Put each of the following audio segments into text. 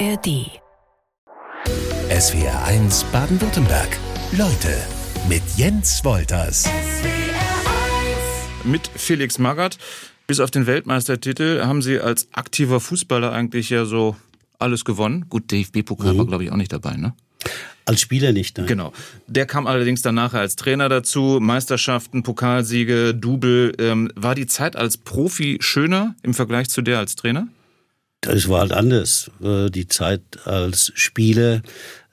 ARD. SWR 1 Baden-Württemberg. Leute mit Jens Wolters. Mit Felix Magath. Bis auf den Weltmeistertitel haben Sie als aktiver Fußballer eigentlich ja so alles gewonnen. Gut, DFB-Pokal war, glaube ich, auch nicht dabei, ne? Als Spieler nicht, nein. Genau. Der kam allerdings dann nachher als Trainer dazu. Meisterschaften, Pokalsiege, Double. Ähm, war die Zeit als Profi schöner im Vergleich zu der als Trainer? Das war halt anders. Äh, Die Zeit als Spieler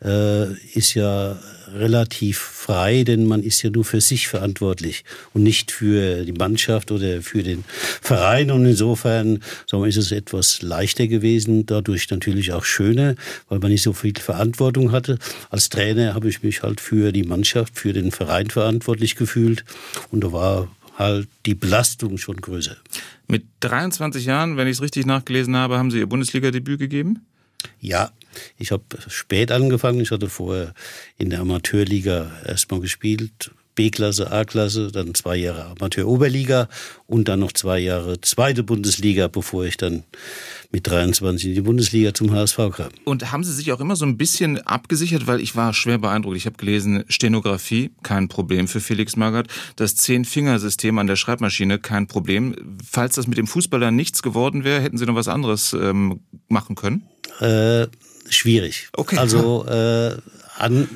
äh, ist ja relativ frei, denn man ist ja nur für sich verantwortlich und nicht für die Mannschaft oder für den Verein. Und insofern sagen ist es etwas leichter gewesen, dadurch natürlich auch schöner, weil man nicht so viel Verantwortung hatte. Als Trainer habe ich mich halt für die Mannschaft, für den Verein verantwortlich gefühlt und da war halt die Belastung schon größer. Mit 23 Jahren, wenn ich es richtig nachgelesen habe, haben Sie Ihr Bundesliga-Debüt gegeben? Ja, ich habe spät angefangen. Ich hatte vorher in der Amateurliga erstmal gespielt. B-Klasse, A-Klasse, dann zwei Jahre Amateur-Oberliga und dann noch zwei Jahre zweite Bundesliga, bevor ich dann mit 23 in die Bundesliga zum HSV kam. Und haben Sie sich auch immer so ein bisschen abgesichert, weil ich war schwer beeindruckt. Ich habe gelesen, Stenografie, kein Problem für Felix Magath. Das Zehn-Fingersystem an der Schreibmaschine, kein Problem. Falls das mit dem Fußballer nichts geworden wäre, hätten Sie noch was anderes ähm, machen können? Äh, schwierig. Okay. Also äh, an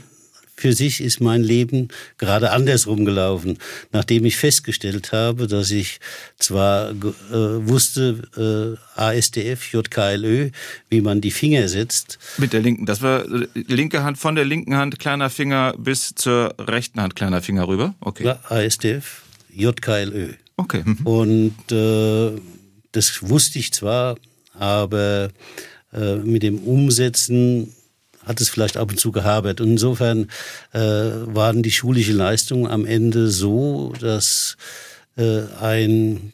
für sich ist mein Leben gerade andersrum gelaufen. Nachdem ich festgestellt habe, dass ich zwar äh, wusste, äh, ASDF, JKLÖ, wie man die Finger setzt. Mit der linken. Das war äh, linke Hand von der linken Hand, kleiner Finger bis zur rechten Hand, kleiner Finger rüber. Okay. Ja, ASDF, JKLÖ. Okay. Mhm. Und äh, das wusste ich zwar, aber äh, mit dem Umsetzen hat es vielleicht ab und zu gehabert. Und insofern äh, waren die schulischen Leistungen am Ende so, dass äh, ein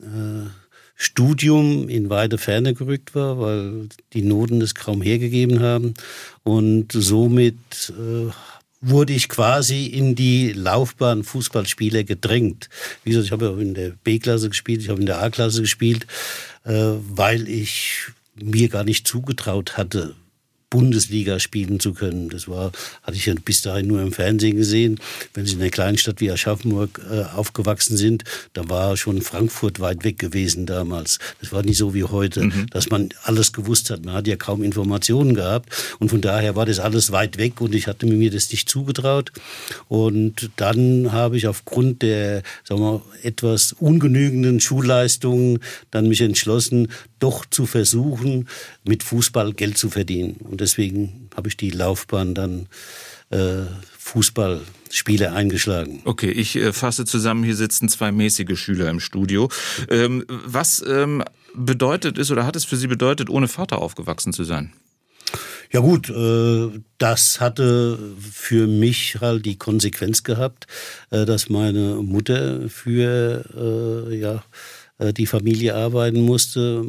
äh, Studium in weite Ferne gerückt war, weil die Noten es kaum hergegeben haben. Und somit äh, wurde ich quasi in die Laufbahn Fußballspieler gedrängt. Wie gesagt, ich habe ja in der B-Klasse gespielt, ich habe in der A-Klasse gespielt, äh, weil ich mir gar nicht zugetraut hatte, Bundesliga spielen zu können. Das war, hatte ich ja bis dahin nur im Fernsehen gesehen. Wenn Sie in einer kleinen Stadt wie Aschaffenburg äh, aufgewachsen sind, da war schon Frankfurt weit weg gewesen damals. Das war nicht so wie heute, mhm. dass man alles gewusst hat. Man hat ja kaum Informationen gehabt und von daher war das alles weit weg und ich hatte mir das nicht zugetraut. Und dann habe ich aufgrund der, sagen wir, etwas ungenügenden Schulleistungen dann mich entschlossen, doch zu versuchen, mit Fußball Geld zu verdienen. Und deswegen habe ich die Laufbahn dann äh, Fußballspiele eingeschlagen. Okay, ich äh, fasse zusammen, hier sitzen zwei mäßige Schüler im Studio. Ähm, was ähm, bedeutet es oder hat es für Sie bedeutet, ohne Vater aufgewachsen zu sein? Ja gut, äh, das hatte für mich halt die Konsequenz gehabt, äh, dass meine Mutter für äh, ja die Familie arbeiten musste.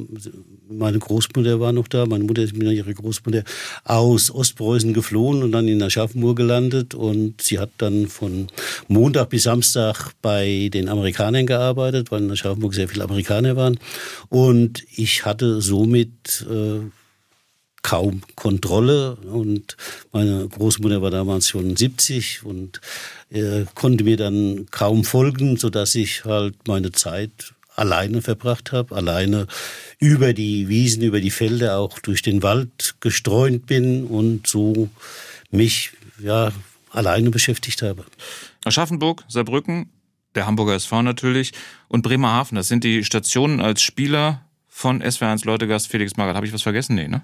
Meine Großmutter war noch da. Meine Mutter ist mit ihrer Großmutter aus Ostpreußen geflohen und dann in Aschaffenburg gelandet. Und sie hat dann von Montag bis Samstag bei den Amerikanern gearbeitet, weil in Aschaffenburg sehr viele Amerikaner waren. Und ich hatte somit äh, kaum Kontrolle und meine Großmutter war damals schon 70 und äh, konnte mir dann kaum folgen, so dass ich halt meine Zeit alleine verbracht habe, alleine über die Wiesen, über die Felder, auch durch den Wald gestreunt bin und so mich ja alleine beschäftigt habe. Aschaffenburg, Saarbrücken, der Hamburger SV natürlich und Bremerhaven, das sind die Stationen als Spieler von SW1 Leutegast Felix Magath. Habe ich was vergessen? Nee, ne?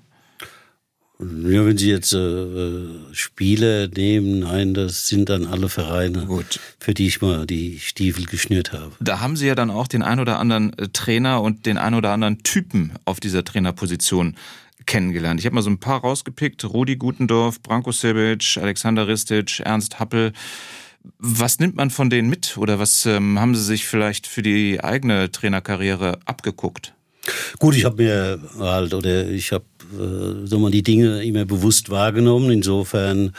Ja, wenn Sie jetzt äh, Spiele nehmen, nein, das sind dann alle Vereine, Gut. für die ich mal die Stiefel geschnürt habe. Da haben Sie ja dann auch den ein oder anderen äh, Trainer und den ein oder anderen Typen auf dieser Trainerposition kennengelernt. Ich habe mal so ein paar rausgepickt. Rudi Gutendorf, Branko Sebic, Alexander Ristic, Ernst Happel. Was nimmt man von denen mit oder was ähm, haben Sie sich vielleicht für die eigene Trainerkarriere abgeguckt? Gut, ich habe mir halt oder ich habe äh, so mal die Dinge immer bewusst wahrgenommen. Insofern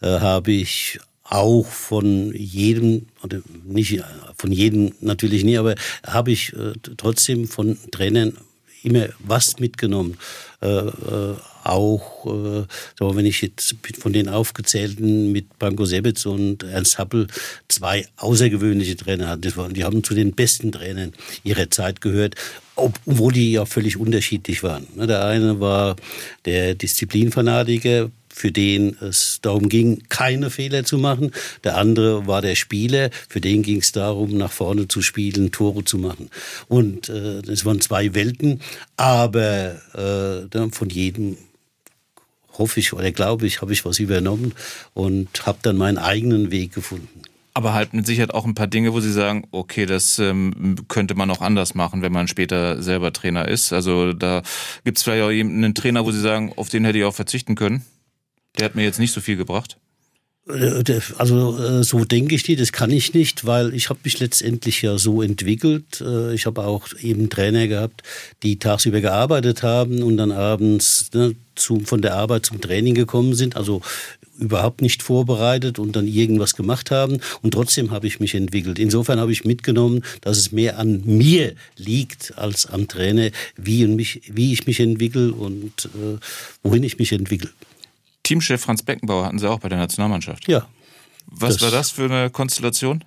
äh, habe ich auch von jedem oder nicht von jedem natürlich nie, aber habe ich äh, trotzdem von Trainern immer was mitgenommen. Äh, äh, auch, äh, wenn ich jetzt von den aufgezählten mit Branko Sebitz und Ernst Happel zwei außergewöhnliche Trainer waren, die haben zu den besten Trainern ihrer Zeit gehört, obwohl die ja völlig unterschiedlich waren. Ne, der eine war der Disziplinfanatiker, für den es darum ging, keine Fehler zu machen. Der andere war der Spieler, für den ging es darum, nach vorne zu spielen, Tore zu machen. Und äh, das waren zwei Welten, aber äh, von jedem hoffe ich oder glaube ich, habe ich was übernommen und habe dann meinen eigenen Weg gefunden. Aber halt mit Sicherheit auch ein paar Dinge, wo Sie sagen, okay, das ähm, könnte man auch anders machen, wenn man später selber Trainer ist. Also da gibt es vielleicht auch einen Trainer, wo Sie sagen, auf den hätte ich auch verzichten können. Der hat mir jetzt nicht so viel gebracht. Äh, also äh, so denke ich die, das kann ich nicht, weil ich habe mich letztendlich ja so entwickelt. Äh, ich habe auch eben Trainer gehabt, die tagsüber gearbeitet haben und dann abends ne, zum, von der Arbeit zum Training gekommen sind. Also überhaupt nicht vorbereitet und dann irgendwas gemacht haben. Und trotzdem habe ich mich entwickelt. Insofern habe ich mitgenommen, dass es mehr an mir liegt als am Trainer, wie, mich, wie ich mich entwickle und äh, wohin ich mich entwickle. Teamchef Franz Beckenbauer hatten Sie auch bei der Nationalmannschaft. Ja. Was war das für eine Konstellation?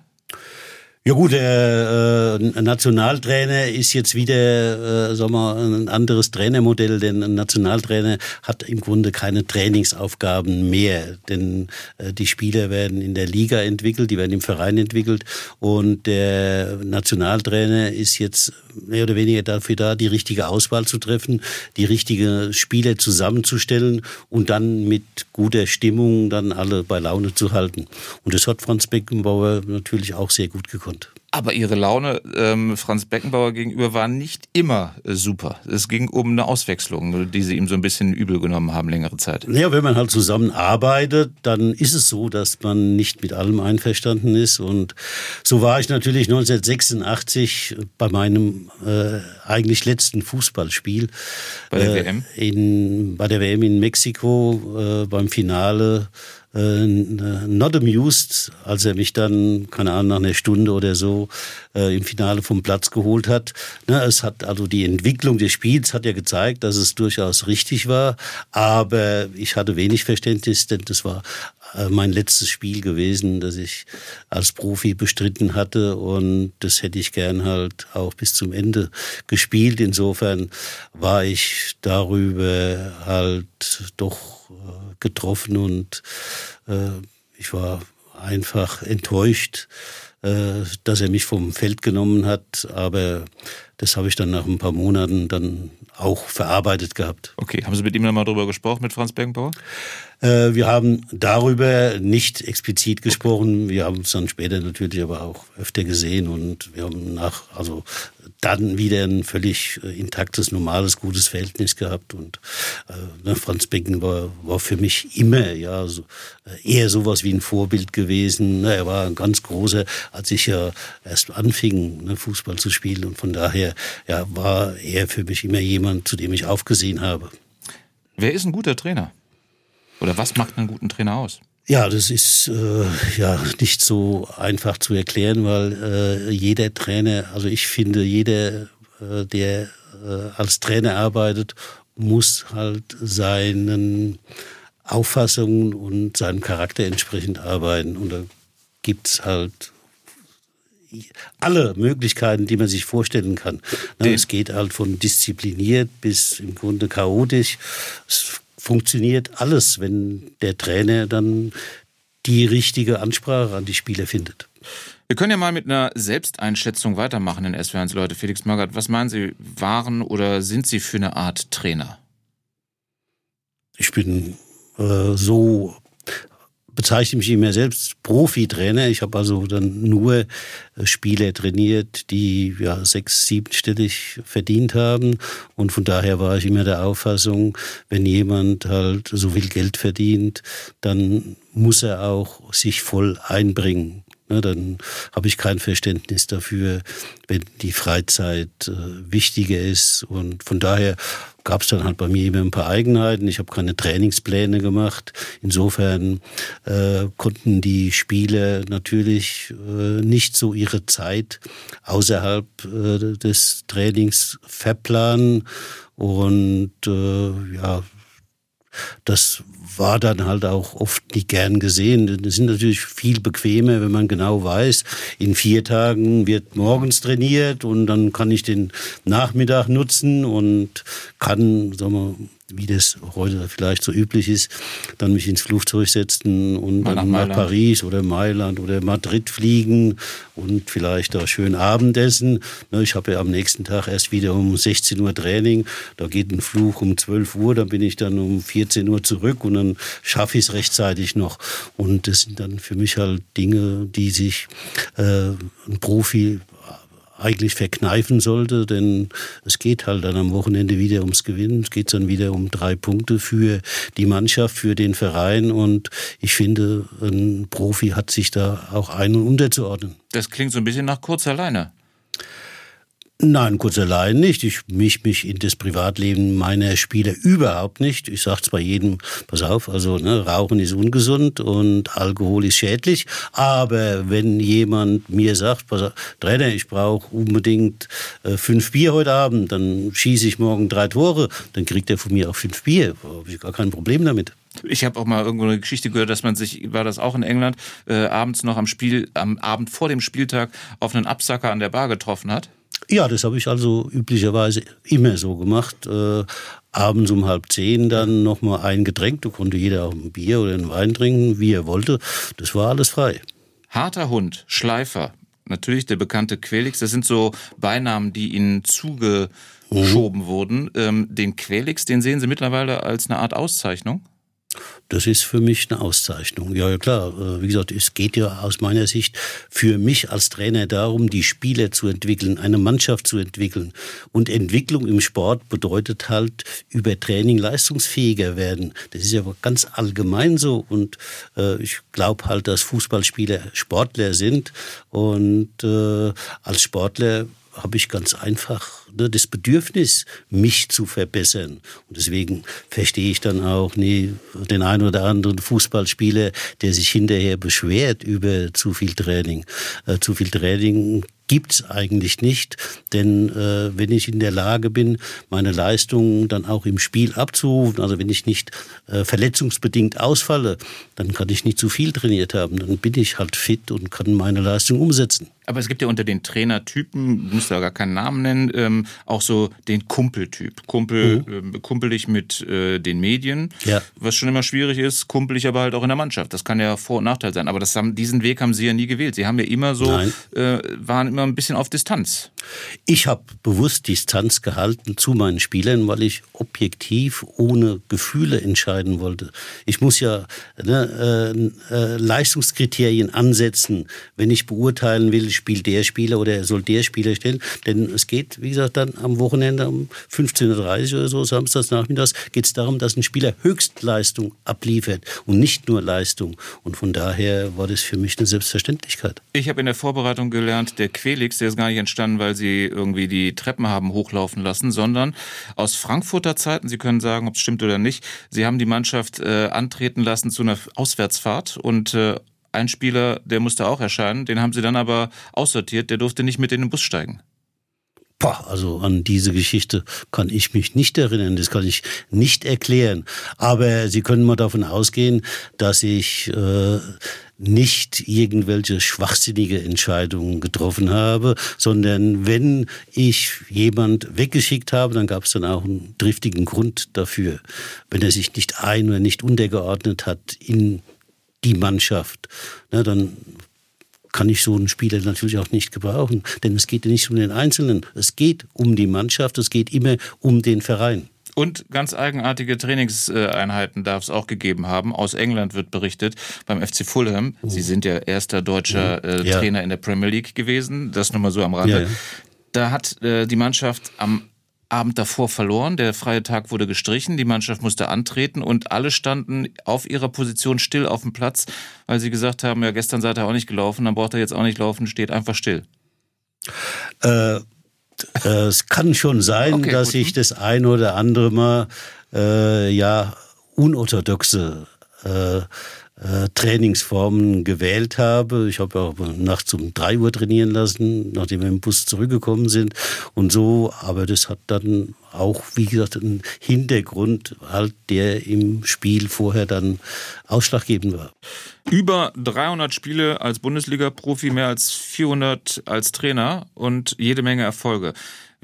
Ja gut, der äh, Nationaltrainer ist jetzt wieder, äh, sagen wir, ein anderes Trainermodell, denn ein Nationaltrainer hat im Grunde keine Trainingsaufgaben mehr, denn äh, die Spieler werden in der Liga entwickelt, die werden im Verein entwickelt und der Nationaltrainer ist jetzt mehr oder weniger dafür da, die richtige Auswahl zu treffen, die richtigen Spieler zusammenzustellen und dann mit guter Stimmung dann alle bei Laune zu halten. Und das hat Franz Beckenbauer natürlich auch sehr gut gekonnt. Aber Ihre Laune ähm, Franz Beckenbauer gegenüber war nicht immer äh, super. Es ging um eine Auswechslung, die Sie ihm so ein bisschen übel genommen haben längere Zeit. Naja, wenn man halt zusammenarbeitet, dann ist es so, dass man nicht mit allem einverstanden ist. Und so war ich natürlich 1986 bei meinem äh, eigentlich letzten Fußballspiel. Bei der äh, WM? In, bei der WM in Mexiko äh, beim Finale äh, not amused, als er mich dann, keine Ahnung, nach einer Stunde oder so äh, im Finale vom Platz geholt hat. Ne, es hat also die Entwicklung des Spiels hat ja gezeigt, dass es durchaus richtig war, aber ich hatte wenig Verständnis, denn das war äh, mein letztes Spiel gewesen, das ich als Profi bestritten hatte und das hätte ich gern halt auch bis zum Ende gespielt. Insofern war ich darüber halt doch äh, getroffen und äh, ich war einfach enttäuscht, äh, dass er mich vom Feld genommen hat. Aber das habe ich dann nach ein paar Monaten dann auch verarbeitet gehabt. Okay, haben Sie mit ihm dann mal darüber gesprochen, mit Franz Beckenbauer? Äh, wir haben darüber nicht explizit gesprochen. Wir haben uns dann später natürlich aber auch öfter gesehen und wir haben nach, also dann wieder ein völlig äh, intaktes, normales, gutes Verhältnis gehabt. Und äh, ne, Franz Becken war, war für mich immer ja so, äh, eher sowas wie ein Vorbild gewesen. Ne, er war ein ganz großer, als ich ja erst anfing, ne, Fußball zu spielen. Und von daher ja, war er für mich immer jemand, zu dem ich aufgesehen habe. Wer ist ein guter Trainer? Oder was macht einen guten Trainer aus? Ja, das ist äh, ja nicht so einfach zu erklären, weil äh, jeder Trainer, also ich finde, jeder, äh, der äh, als Trainer arbeitet, muss halt seinen Auffassungen und seinem Charakter entsprechend arbeiten. Und da gibt's halt alle Möglichkeiten, die man sich vorstellen kann. Na, es geht halt von diszipliniert bis im Grunde chaotisch. Es funktioniert alles, wenn der Trainer dann die richtige Ansprache an die Spieler findet. Wir können ja mal mit einer Selbsteinschätzung weitermachen in SW1 Leute. Felix Magath, was meinen Sie, waren oder sind Sie für eine Art Trainer? Ich bin äh, so bezeichne mich immer selbst Profi-Trainer. Ich habe also dann nur äh, Spieler trainiert, die ja sechs, siebenstellig verdient haben. Und von daher war ich immer der Auffassung, wenn jemand halt so viel Geld verdient, dann muss er auch sich voll einbringen. Ne, dann habe ich kein Verständnis dafür, wenn die Freizeit äh, wichtiger ist. Und von daher gab es dann halt bei mir immer ein paar Eigenheiten. Ich habe keine Trainingspläne gemacht. Insofern äh, konnten die Spieler natürlich äh, nicht so ihre Zeit außerhalb äh, des Trainings verplanen. Und äh, ja, das war dann halt auch oft nicht gern gesehen. Das sind natürlich viel bequemer, wenn man genau weiß, in vier Tagen wird morgens trainiert und dann kann ich den Nachmittag nutzen und kann, sagen wir, wie das heute vielleicht so üblich ist, dann mich ins Flugzeug setzen und Mal dann nach, nach Paris oder Mailand oder Madrid fliegen und vielleicht da schön Abendessen. Ne, ich habe ja am nächsten Tag erst wieder um 16 Uhr Training. Da geht ein Flug um 12 Uhr, dann bin ich dann um 14 Uhr zurück und dann schaffe ich es rechtzeitig noch. Und das sind dann für mich halt Dinge, die sich äh, ein Profi eigentlich verkneifen sollte, denn es geht halt dann am Wochenende wieder ums Gewinnen. Es geht dann wieder um drei Punkte für die Mannschaft, für den Verein und ich finde, ein Profi hat sich da auch ein- und unterzuordnen. Das klingt so ein bisschen nach kurzer Leine. Nein, kurz allein nicht. Ich misch mich in das Privatleben meiner Spieler überhaupt nicht. Ich sage zwar jedem, pass auf, also ne, Rauchen ist ungesund und Alkohol ist schädlich, aber wenn jemand mir sagt, pass auf, Trainer, ich brauche unbedingt äh, fünf Bier heute Abend, dann schieße ich morgen drei Tore, dann kriegt er von mir auch fünf Bier. Da habe ich gar kein Problem damit. Ich habe auch mal irgendwo eine Geschichte gehört, dass man sich, war das auch in England, äh, abends noch am Spiel, am Abend vor dem Spieltag auf einen Absacker an der Bar getroffen hat. Ja, das habe ich also üblicherweise immer so gemacht. Äh, abends um halb zehn dann nochmal ein Getränk. Da konnte jeder auch ein Bier oder einen Wein trinken, wie er wollte. Das war alles frei. Harter Hund, Schleifer, natürlich der bekannte Quelix. Das sind so Beinamen, die Ihnen zugeschoben mhm. wurden. Ähm, den Quelix, den sehen Sie mittlerweile als eine Art Auszeichnung? Das ist für mich eine Auszeichnung. Ja, ja klar. Äh, wie gesagt, es geht ja aus meiner Sicht für mich als Trainer darum, die Spieler zu entwickeln, eine Mannschaft zu entwickeln. Und Entwicklung im Sport bedeutet halt über Training leistungsfähiger werden. Das ist ja ganz allgemein so. Und äh, ich glaube halt, dass Fußballspieler Sportler sind. Und äh, als Sportler habe ich ganz einfach ne, das Bedürfnis, mich zu verbessern. Und deswegen verstehe ich dann auch nie den einen oder anderen Fußballspieler, der sich hinterher beschwert über zu viel Training. Äh, zu viel Training gibt's eigentlich nicht, denn äh, wenn ich in der Lage bin, meine Leistungen dann auch im Spiel abzurufen, also wenn ich nicht äh, verletzungsbedingt ausfalle, dann kann ich nicht zu viel trainiert haben, dann bin ich halt fit und kann meine Leistung umsetzen. Aber es gibt ja unter den Trainertypen, muss da gar keinen Namen nennen, ähm, auch so den Kumpeltyp. Kumpel, mhm. äh, kumpel ich mit äh, den Medien, ja. was schon immer schwierig ist, kumpel ich aber halt auch in der Mannschaft. Das kann ja Vor- und Nachteil sein. Aber haben, diesen Weg haben Sie ja nie gewählt. Sie haben ja immer so, äh, waren immer ein bisschen auf Distanz. Ich habe bewusst Distanz gehalten zu meinen Spielern, weil ich objektiv ohne Gefühle entscheiden wollte. Ich muss ja ne, äh, äh, Leistungskriterien ansetzen, wenn ich beurteilen will, spielt der Spieler oder soll der Spieler stellen. Denn es geht, wie gesagt, dann am Wochenende um 15.30 Uhr oder so, samstags nachmittags, geht es darum, dass ein Spieler Höchstleistung abliefert und nicht nur Leistung. Und von daher war das für mich eine Selbstverständlichkeit. Ich habe in der Vorbereitung gelernt, der Quelix, der ist gar nicht entstanden, weil sie irgendwie die Treppen haben hochlaufen lassen, sondern aus Frankfurter Zeiten, Sie können sagen, ob es stimmt oder nicht, Sie haben die Mannschaft äh, antreten lassen zu einer Auswärtsfahrt und äh, ein Spieler, der musste auch erscheinen, den haben sie dann aber aussortiert, der durfte nicht mit in den Bus steigen. Boah, also an diese Geschichte kann ich mich nicht erinnern, das kann ich nicht erklären. Aber Sie können mal davon ausgehen, dass ich äh, nicht irgendwelche schwachsinnige Entscheidungen getroffen habe, sondern wenn ich jemand weggeschickt habe, dann gab es dann auch einen driftigen Grund dafür. Wenn er sich nicht ein- oder nicht untergeordnet hat in die Mannschaft, na, dann kann ich so einen Spieler natürlich auch nicht gebrauchen. Denn es geht ja nicht um den Einzelnen, es geht um die Mannschaft, es geht immer um den Verein. Und ganz eigenartige Trainingseinheiten darf es auch gegeben haben. Aus England wird berichtet beim FC Fulham. Sie sind ja erster deutscher äh, ja. Trainer in der Premier League gewesen. Das nur mal so am Rande. Ja, ja. Da hat äh, die Mannschaft am Abend davor verloren, der freie Tag wurde gestrichen, die Mannschaft musste antreten und alle standen auf ihrer Position still auf dem Platz, weil sie gesagt haben, ja, gestern seid ihr auch nicht gelaufen, dann braucht er jetzt auch nicht laufen, steht einfach still. Äh, es kann schon sein, okay, dass gut. ich das ein oder andere Mal äh, ja unorthodoxe äh, äh, Trainingsformen gewählt habe. Ich habe auch nachts um drei Uhr trainieren lassen, nachdem wir im Bus zurückgekommen sind und so. Aber das hat dann auch, wie gesagt, einen Hintergrund, halt, der im Spiel vorher dann ausschlaggebend war. Über 300 Spiele als Bundesliga-Profi, mehr als 400 als Trainer und jede Menge Erfolge.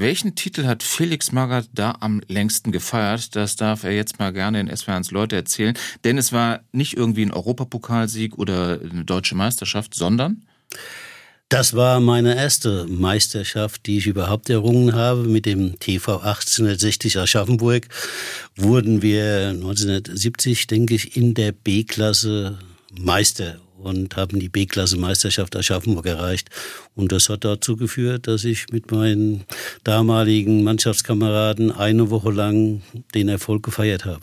Welchen Titel hat Felix Magath da am längsten gefeiert? Das darf er jetzt mal gerne in SW1 Leute erzählen. Denn es war nicht irgendwie ein Europapokalsieg oder eine deutsche Meisterschaft, sondern? Das war meine erste Meisterschaft, die ich überhaupt errungen habe. Mit dem TV 1860 Aschaffenburg wurden wir 1970, denke ich, in der B-Klasse Meister und haben die B-Klasse Meisterschaft Aschaffenburg erreicht. Und das hat dazu geführt, dass ich mit meinen damaligen Mannschaftskameraden eine Woche lang den Erfolg gefeiert habe.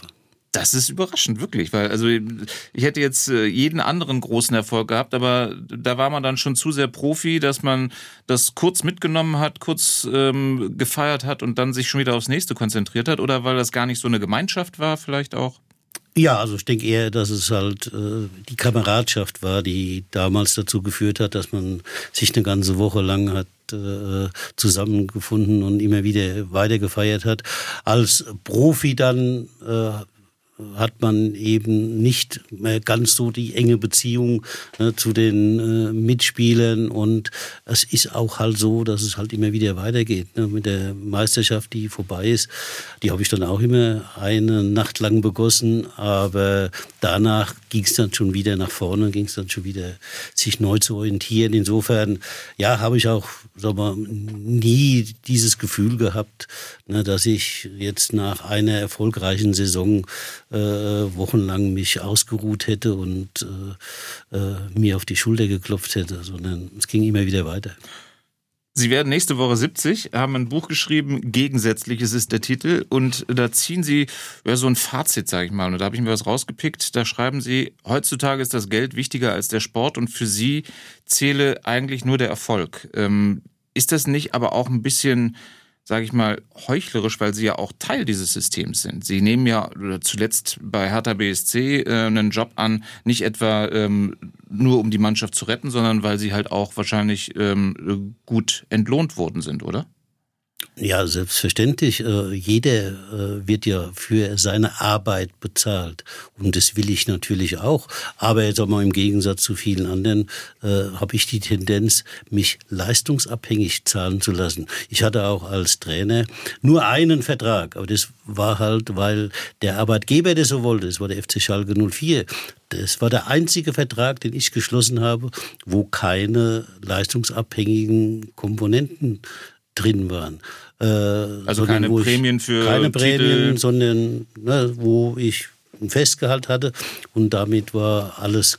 Das ist überraschend, wirklich, weil also ich hätte jetzt äh, jeden anderen großen Erfolg gehabt, aber da war man dann schon zu sehr Profi, dass man das kurz mitgenommen hat, kurz ähm, gefeiert hat und dann sich schon wieder aufs nächste konzentriert hat, oder weil das gar nicht so eine Gemeinschaft war, vielleicht auch? Ja, also ich denke eher, dass es halt äh, die Kameradschaft war, die damals dazu geführt hat, dass man sich eine ganze Woche lang hat äh, zusammengefunden und immer wieder weiter gefeiert hat. Als Profi dann äh, hat man eben nicht mehr ganz so die enge Beziehung ne, zu den äh, Mitspielern und es ist auch halt so, dass es halt immer wieder weitergeht. Ne, mit der Meisterschaft, die vorbei ist, die habe ich dann auch immer eine Nacht lang begossen, aber danach ging es dann schon wieder nach vorne, ging es dann schon wieder sich neu zu orientieren. Insofern, ja, habe ich auch sag mal, nie dieses Gefühl gehabt, ne, dass ich jetzt nach einer erfolgreichen Saison äh, wochenlang mich ausgeruht hätte und äh, äh, mir auf die Schulter geklopft hätte, sondern es ging immer wieder weiter. Sie werden nächste Woche 70, haben ein Buch geschrieben, Gegensätzliches ist der Titel. Und da ziehen Sie ja, so ein Fazit, sage ich mal. Und da habe ich mir was rausgepickt. Da schreiben Sie, heutzutage ist das Geld wichtiger als der Sport und für Sie zähle eigentlich nur der Erfolg. Ähm, ist das nicht aber auch ein bisschen sage ich mal, heuchlerisch, weil sie ja auch Teil dieses Systems sind. Sie nehmen ja zuletzt bei Hertha BSC äh, einen Job an, nicht etwa ähm, nur um die Mannschaft zu retten, sondern weil sie halt auch wahrscheinlich ähm, gut entlohnt worden sind, oder? Ja, selbstverständlich. Äh, jeder äh, wird ja für seine Arbeit bezahlt. Und das will ich natürlich auch. Aber jetzt auch mal im Gegensatz zu vielen anderen äh, habe ich die Tendenz, mich leistungsabhängig zahlen zu lassen. Ich hatte auch als Trainer nur einen Vertrag. Aber das war halt, weil der Arbeitgeber das so wollte. Das war der FC Schalke 04. Das war der einzige Vertrag, den ich geschlossen habe, wo keine leistungsabhängigen Komponenten drin waren. Äh, also keine Prämien für Keine Prämien, sondern ne, wo ich ein Festgehalt hatte und damit war alles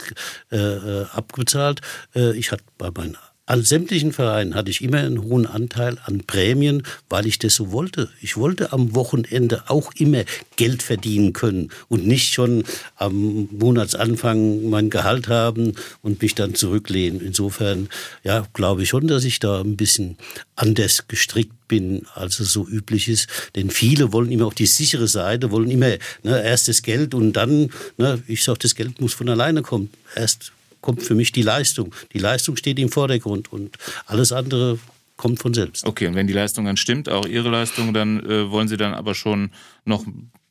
äh, äh abgezahlt. Äh, ich hatte bei meinen an sämtlichen Vereinen hatte ich immer einen hohen Anteil an Prämien, weil ich das so wollte. Ich wollte am Wochenende auch immer Geld verdienen können und nicht schon am Monatsanfang mein Gehalt haben und mich dann zurücklehnen. Insofern, ja, glaube ich schon, dass ich da ein bisschen anders gestrickt bin, als es so üblich ist. Denn viele wollen immer auf die sichere Seite, wollen immer ne, erst das Geld und dann, ne, ich sage, das Geld muss von alleine kommen. Erst kommt für mich die Leistung. Die Leistung steht im Vordergrund und alles andere kommt von selbst. Okay, und wenn die Leistung dann stimmt, auch Ihre Leistung, dann äh, wollen Sie dann aber schon noch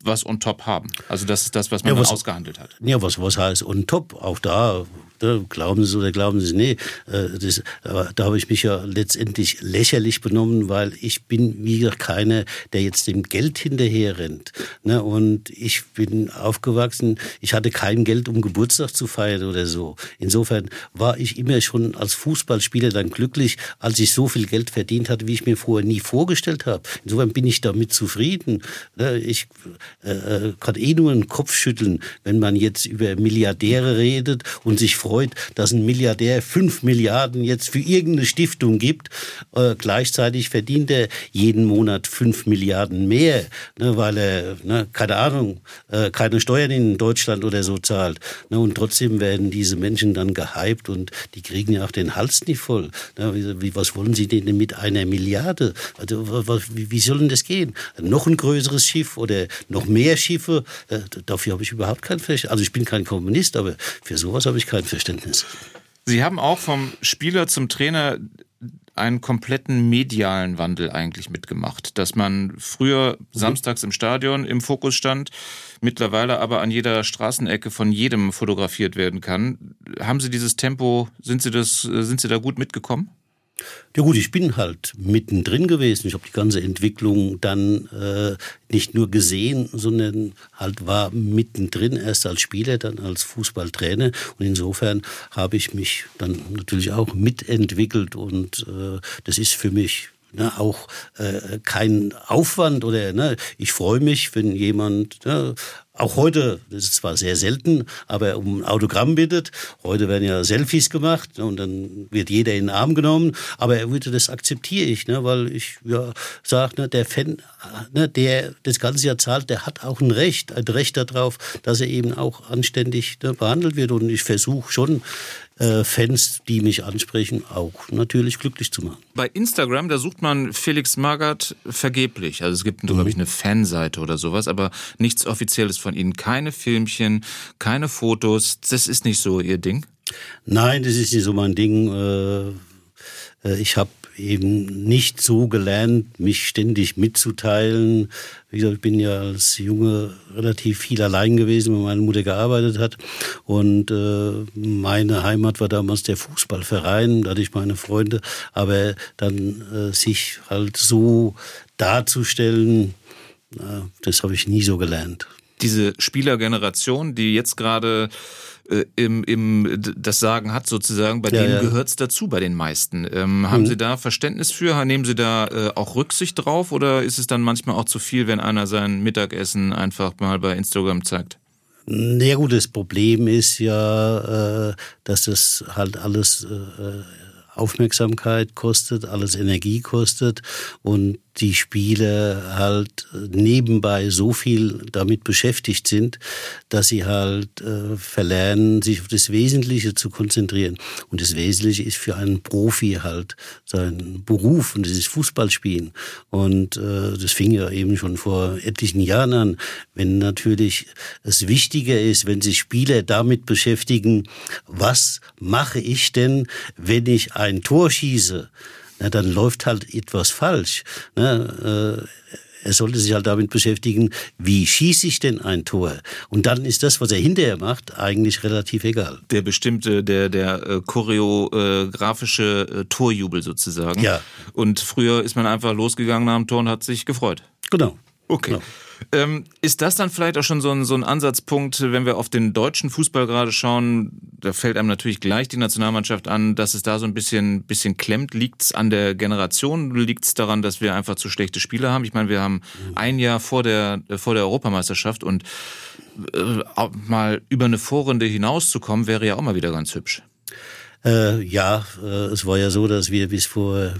was on top haben. Also das ist das, was man ja, was, ausgehandelt hat. Ja, was, was heißt on top? Auch da Ne, glauben Sie es oder glauben Sie es nicht. Äh, das, da habe ich mich ja letztendlich lächerlich benommen, weil ich bin wie gesagt keiner, der jetzt dem Geld hinterher rennt. Ne, und ich bin aufgewachsen, ich hatte kein Geld, um Geburtstag zu feiern oder so. Insofern war ich immer schon als Fußballspieler dann glücklich, als ich so viel Geld verdient hatte, wie ich mir vorher nie vorgestellt habe. Insofern bin ich damit zufrieden. Ne, ich äh, äh, kann eh nur einen Kopf schütteln, wenn man jetzt über Milliardäre redet und sich freut, freut, dass ein Milliardär fünf Milliarden jetzt für irgendeine Stiftung gibt. Äh, gleichzeitig verdient er jeden Monat fünf Milliarden mehr, ne, weil er, ne, keine Ahnung, äh, keine Steuern in Deutschland oder so zahlt. Ne, und trotzdem werden diese Menschen dann gehypt und die kriegen ja auch den Hals nicht voll. Ne, wie, was wollen sie denn mit einer Milliarde? Also, was, wie, wie soll denn das gehen? Noch ein größeres Schiff oder noch mehr Schiffe? Äh, dafür habe ich überhaupt kein Verständnis. Also ich bin kein Kommunist, aber für sowas habe ich kein Verständnis. Sie haben auch vom Spieler zum Trainer einen kompletten medialen Wandel eigentlich mitgemacht. Dass man früher samstags im Stadion im Fokus stand, mittlerweile aber an jeder Straßenecke von jedem fotografiert werden kann. Haben Sie dieses Tempo, sind Sie, das, sind Sie da gut mitgekommen? Ja gut, ich bin halt mittendrin gewesen. Ich habe die ganze Entwicklung dann äh, nicht nur gesehen, sondern halt war mittendrin, erst als Spieler, dann als Fußballtrainer. Und insofern habe ich mich dann natürlich auch mitentwickelt und äh, das ist für mich ne, auch äh, kein Aufwand oder ne, ich freue mich, wenn jemand ne, auch heute, das ist zwar sehr selten, aber um ein Autogramm bittet. Heute werden ja Selfies gemacht und dann wird jeder in den Arm genommen. Aber er würde das akzeptiere ich, ne, weil ich ja sage, ne, der Fan, ne, der das ganze Jahr zahlt, der hat auch ein Recht, ein Recht darauf, dass er eben auch anständig ne, behandelt wird. Und ich versuche schon äh, Fans, die mich ansprechen, auch natürlich glücklich zu machen. Bei Instagram, da sucht man Felix Magath vergeblich. Also es gibt, mhm. glaube ich, eine Fanseite oder sowas, aber nichts Offizielles von Ihnen. Keine Filmchen, keine Fotos. Das ist nicht so Ihr Ding? Nein, das ist nicht so mein Ding. Äh, äh, ich habe eben nicht so gelernt, mich ständig mitzuteilen. Wie gesagt, ich bin ja als Junge relativ viel allein gewesen, weil meine Mutter gearbeitet hat. Und äh, meine Heimat war damals der Fußballverein, da hatte ich meine Freunde. Aber dann äh, sich halt so darzustellen, äh, das habe ich nie so gelernt. Diese Spielergeneration, die jetzt gerade äh, im, im, das Sagen hat sozusagen, bei ja, denen ja. gehört's dazu bei den meisten. Ähm, haben mhm. Sie da Verständnis für? Nehmen Sie da äh, auch Rücksicht drauf oder ist es dann manchmal auch zu viel, wenn einer sein Mittagessen einfach mal bei Instagram zeigt? Ja gut, das Problem ist ja, äh, dass das halt alles äh, Aufmerksamkeit kostet, alles Energie kostet und die Spieler halt nebenbei so viel damit beschäftigt sind, dass sie halt äh, verlernen, sich auf das Wesentliche zu konzentrieren. Und das Wesentliche ist für einen Profi halt sein Beruf und das ist Fußballspielen. Und äh, das fing ja eben schon vor etlichen Jahren an, wenn natürlich es wichtiger ist, wenn sich Spieler damit beschäftigen, was mache ich denn, wenn ich ein Tor schieße? Na, dann läuft halt etwas falsch. Ne? er sollte sich halt damit beschäftigen, wie schieße ich denn ein Tor? Und dann ist das, was er hinterher macht, eigentlich relativ egal. Der bestimmte, der, der äh, choreografische äh, Torjubel sozusagen. Ja. Und früher ist man einfach losgegangen nach dem Tor und hat sich gefreut. Genau. Okay. Genau. Ähm, ist das dann vielleicht auch schon so ein, so ein Ansatzpunkt, wenn wir auf den deutschen Fußball gerade schauen? Da fällt einem natürlich gleich die Nationalmannschaft an, dass es da so ein bisschen, bisschen klemmt. Liegt es an der Generation? Liegt es daran, dass wir einfach zu schlechte Spieler haben? Ich meine, wir haben ein Jahr vor der, vor der Europameisterschaft und äh, mal über eine Vorrunde hinauszukommen, wäre ja auch mal wieder ganz hübsch. Äh, ja, äh, es war ja so, dass wir bis vor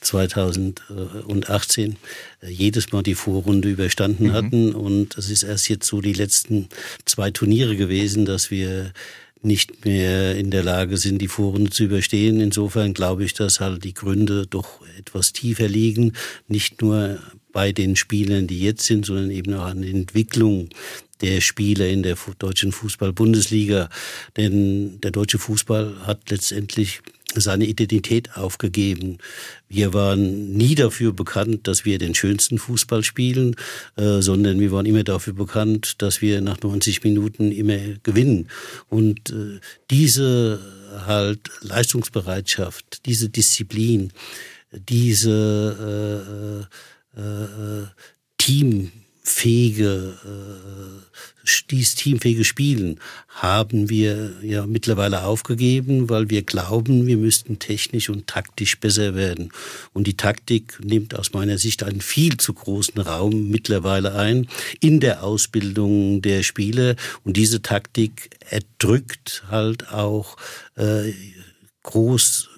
2018 äh, jedes Mal die Vorrunde überstanden mhm. hatten. Und es ist erst jetzt so die letzten zwei Turniere gewesen, dass wir nicht mehr in der Lage sind, die Vorrunde zu überstehen. Insofern glaube ich, dass halt die Gründe doch etwas tiefer liegen. Nicht nur bei den Spielern, die jetzt sind, sondern eben auch an der Entwicklung der Spieler in der deutschen Fußball-Bundesliga. Denn der deutsche Fußball hat letztendlich seine Identität aufgegeben. Wir waren nie dafür bekannt, dass wir den schönsten Fußball spielen, äh, sondern wir waren immer dafür bekannt, dass wir nach 90 Minuten immer gewinnen. Und äh, diese halt Leistungsbereitschaft, diese Disziplin, diese äh, äh, äh teamfähige äh, dieses teamfähige Spielen haben wir ja mittlerweile aufgegeben, weil wir glauben, wir müssten technisch und taktisch besser werden. Und die Taktik nimmt aus meiner Sicht einen viel zu großen Raum mittlerweile ein in der Ausbildung der Spieler. Und diese Taktik erdrückt halt auch äh, groß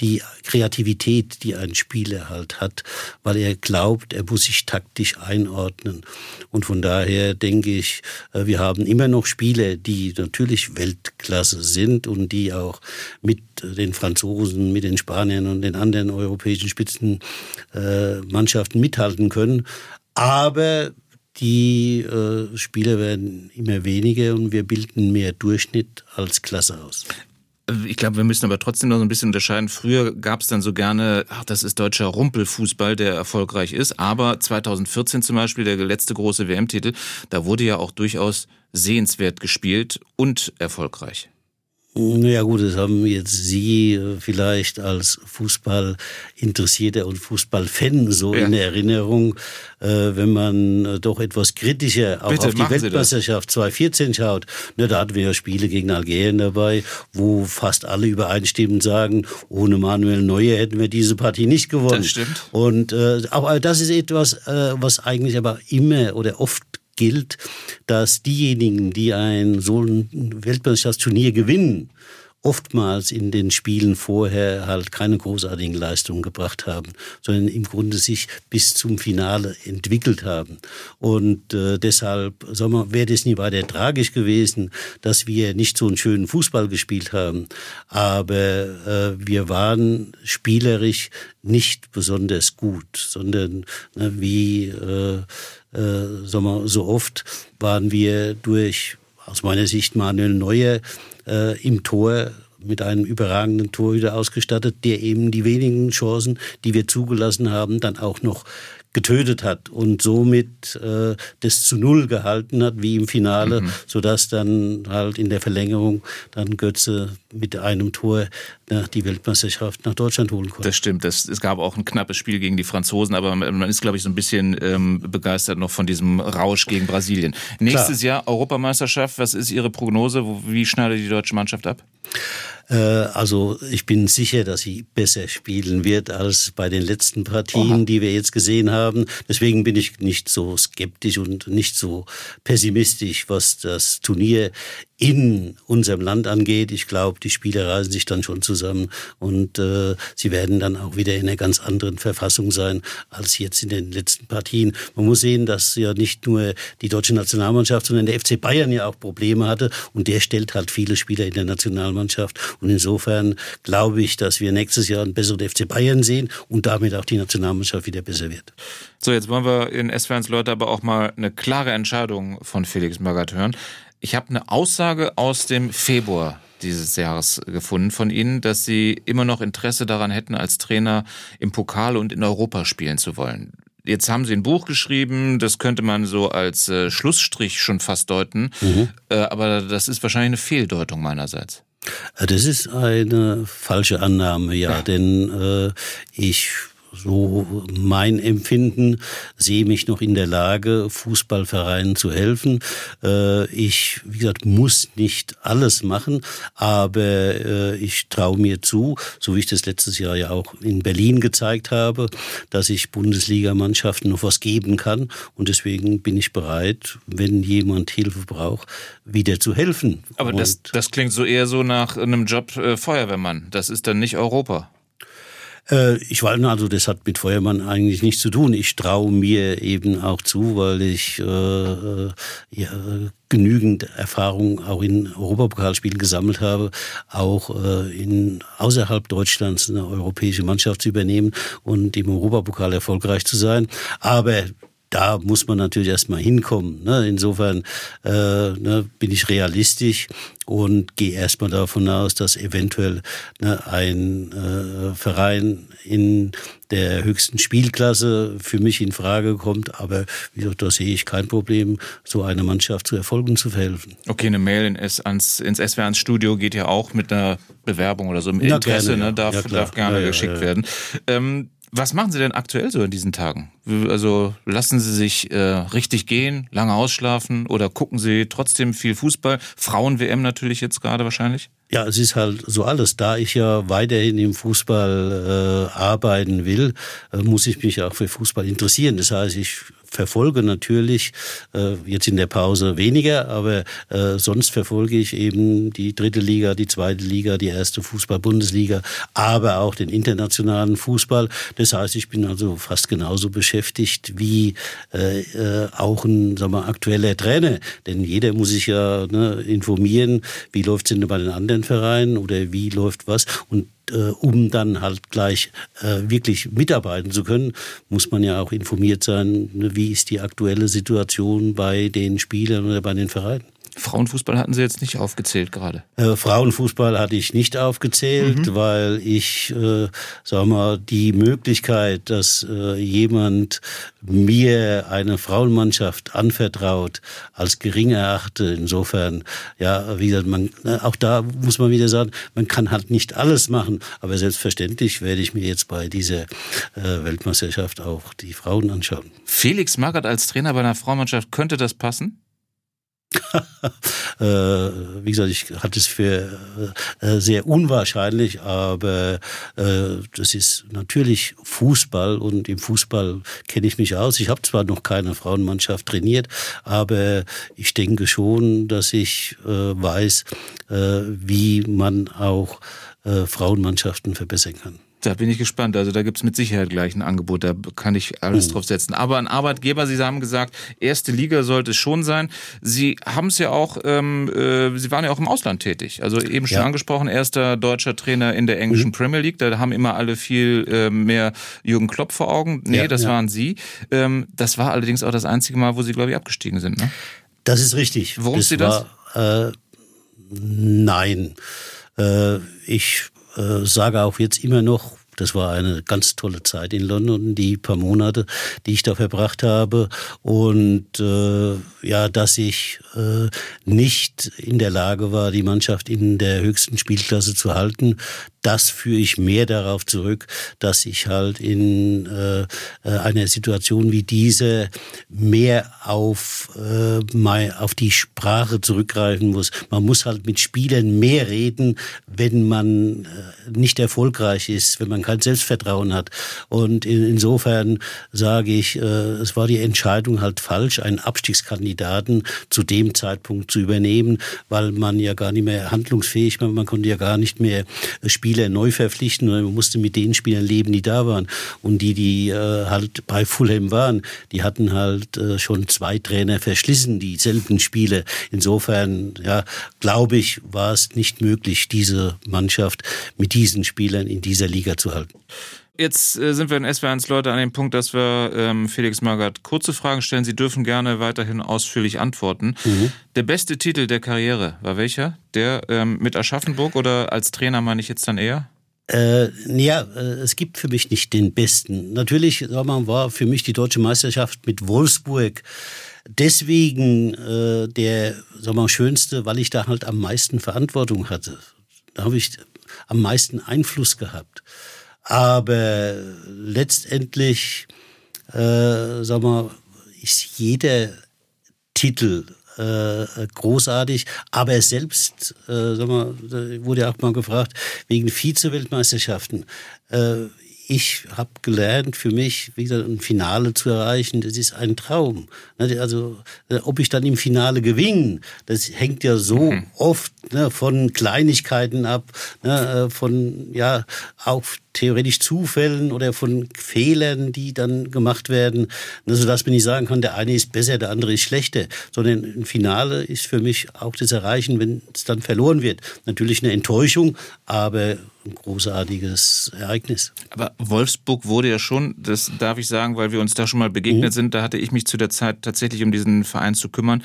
die Kreativität, die ein Spieler halt hat, weil er glaubt, er muss sich taktisch einordnen. Und von daher denke ich, äh, wir haben immer noch Spieler, die natürlich Weltklasse sind und die auch mit den Franzosen, mit den Spaniern und den anderen europäischen Spitzenmannschaften mithalten können. Aber die äh, Spieler werden immer weniger und wir bilden mehr Durchschnitt als Klasse aus. Ich glaube, wir müssen aber trotzdem noch so ein bisschen unterscheiden. Früher gab es dann so gerne, ach, das ist deutscher Rumpelfußball, der erfolgreich ist. Aber 2014 zum Beispiel, der letzte große WM-Titel, da wurde ja auch durchaus sehenswert gespielt und erfolgreich. Ja gut, das haben jetzt Sie äh, vielleicht als Fußballinteressierter und Fußballfan so ja. in Erinnerung, äh, wenn man äh, doch etwas kritischer auch Bitte, auf die Weltmeisterschaft 2014 schaut. Ne, da hatten wir ja Spiele gegen Algerien dabei, wo fast alle übereinstimmend sagen, ohne Manuel Neuer hätten wir diese Partie nicht gewonnen. Das stimmt. Und aber das ist etwas, was eigentlich aber immer oder oft gilt, dass diejenigen, die ein so ein Weltmeisterschaftsturnier gewinnen, oftmals in den Spielen vorher halt keine großartigen Leistungen gebracht haben, sondern im Grunde sich bis zum Finale entwickelt haben. Und äh, deshalb, sagen wir, wäre das nie weiter tragisch gewesen, dass wir nicht so einen schönen Fußball gespielt haben. Aber äh, wir waren spielerisch nicht besonders gut, sondern ne, wie äh, äh, sagen wir, so oft waren wir durch aus meiner Sicht Manuel Neuer äh, im Tor mit einem überragenden Torhüter ausgestattet, der eben die wenigen Chancen, die wir zugelassen haben, dann auch noch getötet hat und somit äh, das zu Null gehalten hat, wie im Finale, mhm. sodass dann halt in der Verlängerung dann Götze mit einem Tor die Weltmeisterschaft nach Deutschland holen konnte. Das stimmt. Das, es gab auch ein knappes Spiel gegen die Franzosen, aber man, man ist, glaube ich, so ein bisschen ähm, begeistert noch von diesem Rausch gegen Brasilien. Nächstes Klar. Jahr Europameisterschaft. Was ist Ihre Prognose? Wie schneidet die deutsche Mannschaft ab? Äh, also ich bin sicher, dass sie besser spielen wird als bei den letzten Partien, Oha. die wir jetzt gesehen haben. Deswegen bin ich nicht so skeptisch und nicht so pessimistisch, was das Turnier in unserem Land angeht. Ich glaube, die Spieler reisen sich dann schon zusammen und äh, sie werden dann auch wieder in einer ganz anderen Verfassung sein als jetzt in den letzten Partien. Man muss sehen, dass ja nicht nur die deutsche Nationalmannschaft, sondern der FC Bayern ja auch Probleme hatte und der stellt halt viele Spieler in der Nationalmannschaft. Und insofern glaube ich, dass wir nächstes Jahr einen besseren FC Bayern sehen und damit auch die Nationalmannschaft wieder besser wird. So, jetzt wollen wir in S-Fans Leute aber auch mal eine klare Entscheidung von Felix Magath hören. Ich habe eine Aussage aus dem Februar dieses Jahres gefunden von Ihnen, dass Sie immer noch Interesse daran hätten, als Trainer im Pokal und in Europa spielen zu wollen. Jetzt haben Sie ein Buch geschrieben, das könnte man so als äh, Schlussstrich schon fast deuten, mhm. äh, aber das ist wahrscheinlich eine Fehldeutung meinerseits. Äh, das ist eine falsche Annahme, ja, ja. denn äh, ich so mein Empfinden, sehe mich noch in der Lage, Fußballvereinen zu helfen. Äh, ich, wie gesagt, muss nicht alles machen, aber äh, ich traue mir zu, so wie ich das letztes Jahr ja auch in Berlin gezeigt habe, dass ich Bundesligamannschaften noch was geben kann. Und deswegen bin ich bereit, wenn jemand Hilfe braucht, wieder zu helfen. Aber das, das klingt so eher so nach einem Job äh, Feuerwehrmann. Das ist dann nicht Europa. Äh, ich weiß, also das hat mit Feuermann eigentlich nichts zu tun. Ich traue mir eben auch zu, weil ich äh, äh, ja, genügend Erfahrung auch in Europapokalspielen gesammelt habe, auch äh, in außerhalb Deutschlands eine europäische Mannschaft zu übernehmen und im Europapokal erfolgreich zu sein. Aber da muss man natürlich erstmal hinkommen. Ne? Insofern äh, ne, bin ich realistisch und gehe erstmal davon aus, dass eventuell ne, ein äh, Verein in der höchsten Spielklasse für mich in Frage kommt. Aber wie gesagt, da sehe ich kein Problem, so eine Mannschaft zu Erfolgen zu verhelfen. Okay, eine Mail in S ans, ins SWR ans Studio geht ja auch mit einer Bewerbung oder so im Interesse, gerne, ne, darf, ja, darf gerne ja, geschickt ja, werden. Ähm, Was machen Sie denn aktuell so in diesen Tagen? Also lassen Sie sich äh, richtig gehen, lange ausschlafen oder gucken Sie trotzdem viel Fußball? Frauen-WM natürlich jetzt gerade wahrscheinlich? Ja, es ist halt so alles. Da ich ja weiterhin im Fußball äh, arbeiten will, äh, muss ich mich auch für Fußball interessieren. Das heißt, ich verfolge natürlich äh, jetzt in der Pause weniger, aber äh, sonst verfolge ich eben die dritte Liga, die zweite Liga, die erste Fußball-Bundesliga, aber auch den internationalen Fußball. Das heißt, ich bin also fast genauso beschäftigt wie äh, äh, auch ein sagen wir, aktueller Trainer, denn jeder muss sich ja ne, informieren, wie läuft es denn bei den anderen Vereinen oder wie läuft was und äh, um dann halt gleich äh, wirklich mitarbeiten zu können, muss man ja auch informiert sein, ne, wie ist die aktuelle Situation bei den Spielern oder bei den Vereinen. Frauenfußball hatten Sie jetzt nicht aufgezählt gerade. Äh, Frauenfußball hatte ich nicht aufgezählt, mhm. weil ich, äh, sag mal, die Möglichkeit, dass äh, jemand mir eine Frauenmannschaft anvertraut, als gering erachte. Insofern, ja, wie gesagt, man, ne, auch da muss man wieder sagen, man kann halt nicht alles machen, aber selbstverständlich werde ich mir jetzt bei dieser äh, Weltmeisterschaft auch die Frauen anschauen. Felix Magath als Trainer bei einer Frauenmannschaft, könnte das passen? äh, wie gesagt, ich halte es für äh, sehr unwahrscheinlich, aber äh, das ist natürlich Fußball und im Fußball kenne ich mich aus. Ich habe zwar noch keine Frauenmannschaft trainiert, aber ich denke schon, dass ich äh, weiß, äh, wie man auch äh, Frauenmannschaften verbessern kann. Da bin ich gespannt. Also da gibt's mit Sicherheit gleich ein Angebot, da kann ich alles oh. drauf setzen. Aber ein Arbeitgeber, Sie haben gesagt, erste Liga sollte es schon sein. Sie haben es ja auch, ähm, äh, Sie waren ja auch im Ausland tätig. Also eben schon ja. angesprochen, erster deutscher Trainer in der englischen mhm. Premier League. Da haben immer alle viel äh, mehr Jürgen Klopp vor Augen. Nee, ja, das ja. waren Sie. Ähm, das war allerdings auch das einzige Mal, wo Sie, glaube ich, abgestiegen sind. Ne? Das ist richtig. Worum das Sie das? War, äh, nein. Äh, ich äh, sage auch jetzt immer noch, das war eine ganz tolle Zeit in London, die paar Monate, die ich da verbracht habe. Und äh, ja, dass ich äh, nicht in der Lage war, die Mannschaft in der höchsten Spielklasse zu halten, das führe ich mehr darauf zurück, dass ich halt in äh, äh einer Situation wie diese mehr auf, äh, mal auf die Sprache zurückgreifen muss. Man muss halt mit Spielern mehr reden, wenn man äh, nicht erfolgreich ist, wenn man kein Selbstvertrauen hat. Und in, insofern sage ich, äh, es war die Entscheidung halt falsch, einen Abstiegskandidaten zu dem Zeitpunkt zu übernehmen, weil man ja gar nicht mehr handlungsfähig war, man konnte ja gar nicht mehr Spieler neu verpflichten, sondern man musste mit den Spielern leben, die da waren. Und die, die äh, halt bei Fulham waren, die hatten halt äh, schon zwei Trainer verschlissen, dieselben Spiele. Insofern, ja, glaube ich, war es nicht möglich, diese Mannschaft mit diesen Spielern in dieser Liga zu halten. Jetzt äh, sind wir in SW1 Leute an dem Punkt, dass wir ähm, Felix Magath kurze Fragen stellen. Sie dürfen gerne weiterhin ausführlich antworten. Mhm. Der beste Titel der Karriere war welcher? Der ähm, mit Aschaffenburg oder als Trainer meine ich jetzt dann eher? Äh, ja, äh, es gibt für mich nicht den besten. Natürlich, mal, war für mich die deutsche Meisterschaft mit Wolfsburg deswegen äh, der, sag mal, schönste, weil ich da halt am meisten Verantwortung hatte. Da habe ich am meisten Einfluss gehabt. Aber letztendlich, äh, sag mal, ist jeder Titel äh, großartig, aber selbst, äh, sag mal, wurde ja auch mal gefragt, wegen Vize-Weltmeisterschaften. Äh, ich habe gelernt, für mich wieder ein Finale zu erreichen, das ist ein Traum. Ne, also, äh, ob ich dann im Finale gewinne, das hängt ja so mhm. oft ne, von Kleinigkeiten ab, ne, äh, von, ja, auch theoretisch Zufällen oder von Fehlern, die dann gemacht werden, also dass man nicht sagen kann, der eine ist besser, der andere ist schlechter, sondern ein Finale ist für mich auch das Erreichen, wenn es dann verloren wird. Natürlich eine Enttäuschung, aber ein großartiges Ereignis. Aber Wolfsburg wurde ja schon, das darf ich sagen, weil wir uns da schon mal begegnet mhm. sind, da hatte ich mich zu der Zeit tatsächlich um diesen Verein zu kümmern,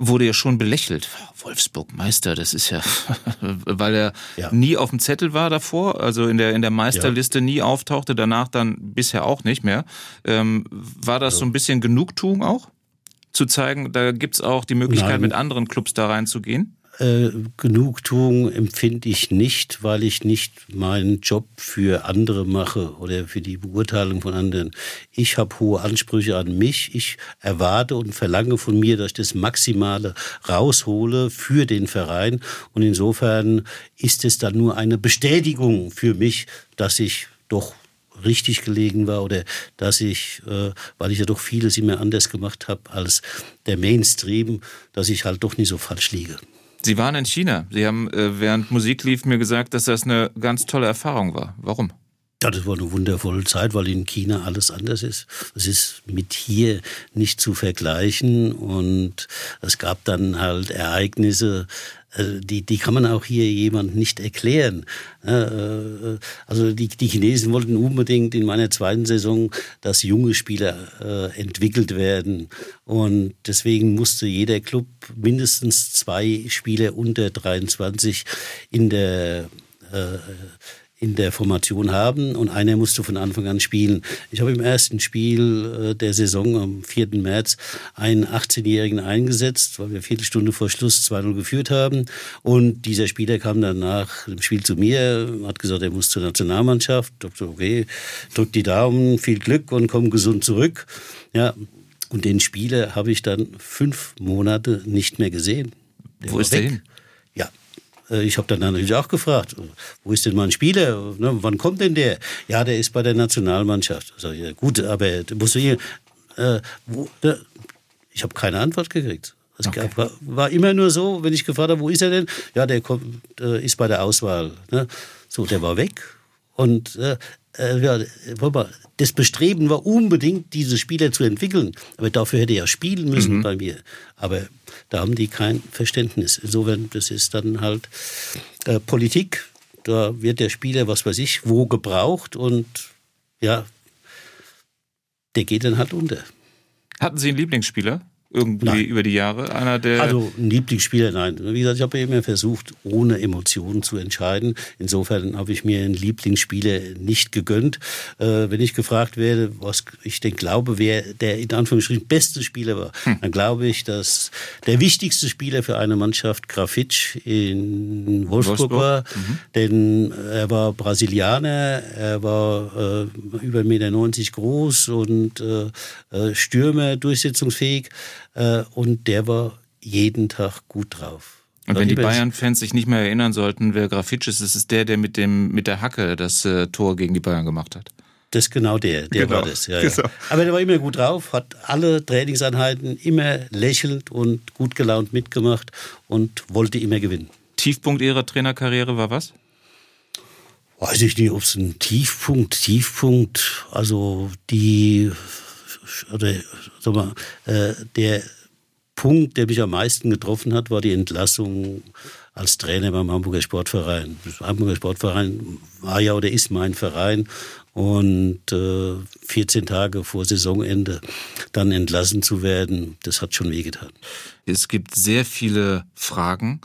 wurde ja schon belächelt. Wolfsburg Meister, das ist ja, weil er ja. nie auf dem Zettel war davor, also in der in der Meisterliste ja. nie auftauchte, danach dann bisher auch nicht mehr. Ähm, war das ja. so ein bisschen Genugtuung auch? Zu zeigen, da gibt's auch die Möglichkeit, Nein. mit anderen Clubs da reinzugehen? Äh, Genugtuung empfinde ich nicht, weil ich nicht meinen Job für andere mache oder für die Beurteilung von anderen. Ich habe hohe Ansprüche an mich. Ich erwarte und verlange von mir, dass ich das Maximale raushole für den Verein. Und insofern ist es dann nur eine Bestätigung für mich, dass ich doch richtig gelegen war oder dass ich, äh, weil ich ja doch vieles immer anders gemacht habe als der Mainstream, dass ich halt doch nicht so falsch liege. Sie waren in China. Sie haben äh, während Musik lief mir gesagt, dass das eine ganz tolle Erfahrung war. Warum? Ja, das war eine wundervolle Zeit, weil in China alles anders ist. Es ist mit hier nicht zu vergleichen und es gab dann halt Ereignisse, äh, die, die kann man auch hier jemand nicht erklären. Äh, also die, die Chinesen wollten unbedingt in meiner zweiten Saison, dass junge Spieler äh, entwickelt werden. Und deswegen musste jeder Club mindestens zwei Spieler unter 23 in der in der Formation haben und einer musste von Anfang an spielen. Ich habe im ersten Spiel äh, der Saison am 4. März einen 18-Jährigen eingesetzt, weil wir eine Viertelstunde vor Schluss 2-0 geführt haben und dieser Spieler kam dann nach dem Spiel zu mir, hat gesagt, er muss zur Nationalmannschaft. Ich dachte, okay, drück die Daumen, viel Glück und komm gesund zurück. Ja, und den Spieler habe ich dann fünf Monate nicht mehr gesehen. Der Wo ist weg. der hin? Äh, ich habe dann natürlich auch gefragt, wo ist denn mein Spieler? Ne, wann kommt denn der? Ja, der ist bei der Nationalmannschaft. Ich, ja, gut, aber musst du hier. Äh, wo, ne? Ich habe keine Antwort gekriegt. Es okay. war, war, immer nur so, wenn ich gefragt habe, wo ist er denn? Ja, der kommt, äh, ist bei der Auswahl. Ne? So, der war weg. Und äh ja, das Bestreben war unbedingt, diese Spieler zu entwickeln. Aber dafür hätte er ja spielen müssen mhm. bei mir. Aber da haben die kein Verständnis. Insofern, das ist dann halt äh, Politik. Da wird der Spieler, was weiß ich, wo gebraucht und ja, der geht dann halt unter. Hatten Sie einen Lieblingsspieler? Irgendwie nein. über die Jahre? Einer der also ein Lieblingsspieler, nein. Wie gesagt, ich habe immer versucht, ohne Emotionen zu entscheiden. Insofern habe ich mir einen Lieblingsspieler nicht gegönnt. Äh, wenn ich gefragt werde, was ich denn glaube, wer der in Anführungsstrichen beste Spieler war, hm. dann glaube ich, dass der wichtigste Spieler für eine Mannschaft Grafitsch in Wolfsburg, Wolfsburg. war. Mhm. Denn er war Brasilianer, er war äh, über 1,90 Meter groß und äh, äh, Stürmer, durchsetzungsfähig. Äh, und der war jeden Tag gut drauf. Und wenn die Bayern-Fans sich nicht mehr erinnern sollten, wer Grafitsch ist, das ist der, der mit dem mit der Hacke das äh, Tor gegen die Bayern gemacht hat. Das ist genau der, der genau. war das. Ja, ja. Aber der war immer gut drauf, hat alle Trainingseinheiten immer lächelnd und gut gelaunt mitgemacht und wollte immer gewinnen. Tiefpunkt Ihrer Trainerkarriere war was? Weiß ich nicht, ob es ein Tiefpunkt, Tiefpunkt, also die oder sag mal, äh, der Punkt, der mich am meisten getroffen hat, war die Entlassung als Trainer beim Hamburger Sportverein. Der Hamburger Sportverein war ja oder ist mein Verein und äh, 14 Tage vor Saisonende dann entlassen zu werden, das hat schon wehgetan. Es gibt sehr viele Fragen.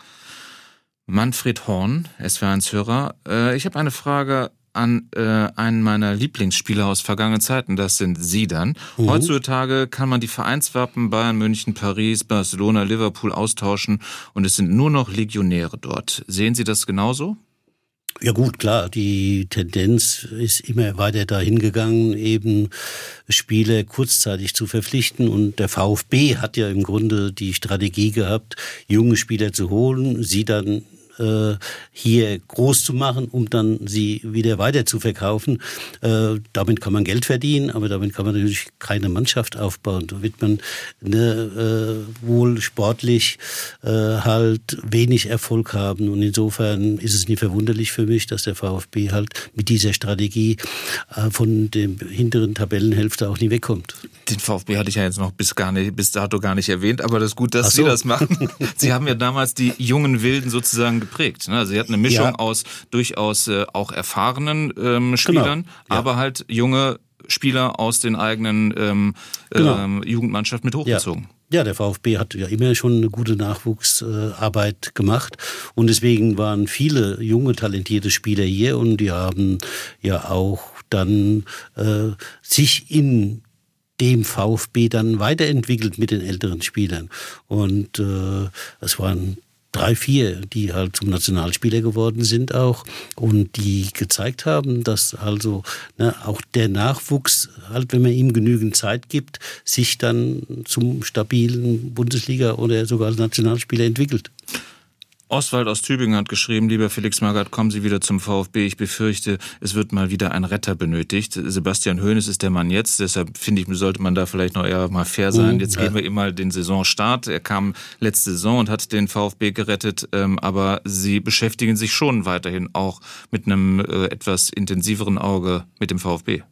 Manfred Horn, SW1-Hörer. Äh, ich habe eine Frage an äh, einen meiner Lieblingsspieler aus vergangenen Zeiten. Das sind Sie dann. Mhm. Heutzutage kann man die Vereinswappen Bayern, München, Paris, Barcelona, Liverpool austauschen und es sind nur noch Legionäre dort. Sehen Sie das genauso? Ja gut, klar, die Tendenz ist immer weiter dahin gegangen, eben Spieler kurzzeitig zu verpflichten. Und der VfB hat ja im Grunde die Strategie gehabt, junge Spieler zu holen, sie dann äh, hier groß zu machen, um dann sie wieder weiter zu verkaufen. Äh, damit kann man Geld verdienen, aber damit kann man natürlich keine Mannschaft aufbauen. Da wird man ne, äh, wohl sportlich äh, halt wenig Erfolg haben. Und insofern ist es nicht verwunderlich für mich, dass der VfB halt mit dieser Strategie äh, von dem hinteren Tabellenhälfte auch nie wegkommt. Den VfB hatte ich ja jetzt noch bis gar nicht, bis dato gar nicht erwähnt, aber das ist gut, dass so. Sie das machen. Sie haben ja damals die jungen Wilden sozusagen geprägt. Ne? Also sie hat eine Mischung ja. aus durchaus äh, auch erfahrenen ähm, Spielern, genau. ja. aber halt junge Spieler aus den eigenen ähm, genau. ähm, Jugendmannschaft mit hochgezogen. Ja. Ja, der VfB hat ja immer schon eine gute Nachwuchsarbeit gemacht und deswegen waren viele junge, talentierte Spieler hier und die haben ja auch dann äh, sich in dem VfB dann weiterentwickelt mit den älteren Spielern. Und äh, es waren drei, vier, die halt zum Nationalspieler geworden sind auch und die gezeigt haben, dass also ne, auch der Nachwuchs, halt wenn man ihm genügend Zeit gibt, sich dann zum stabilen Bundesliga oder sogar als Nationalspieler entwickelt. Oswald aus Tübingen hat geschrieben, lieber Felix Magath, kommen Sie wieder zum VfB. Ich befürchte, es wird mal wieder ein Retter benötigt. Sebastian Hoeneß ist der Mann jetzt, deshalb finde ich, sollte man da vielleicht noch eher mal fair sein. Mhm, jetzt geben wir ihm mal den Saisonstart. Er kam letzte Saison und hat den VfB gerettet, ähm, aber Sie beschäftigen sich schon weiterhin auch mit einem äh, etwas intensiveren Auge mit dem VfB.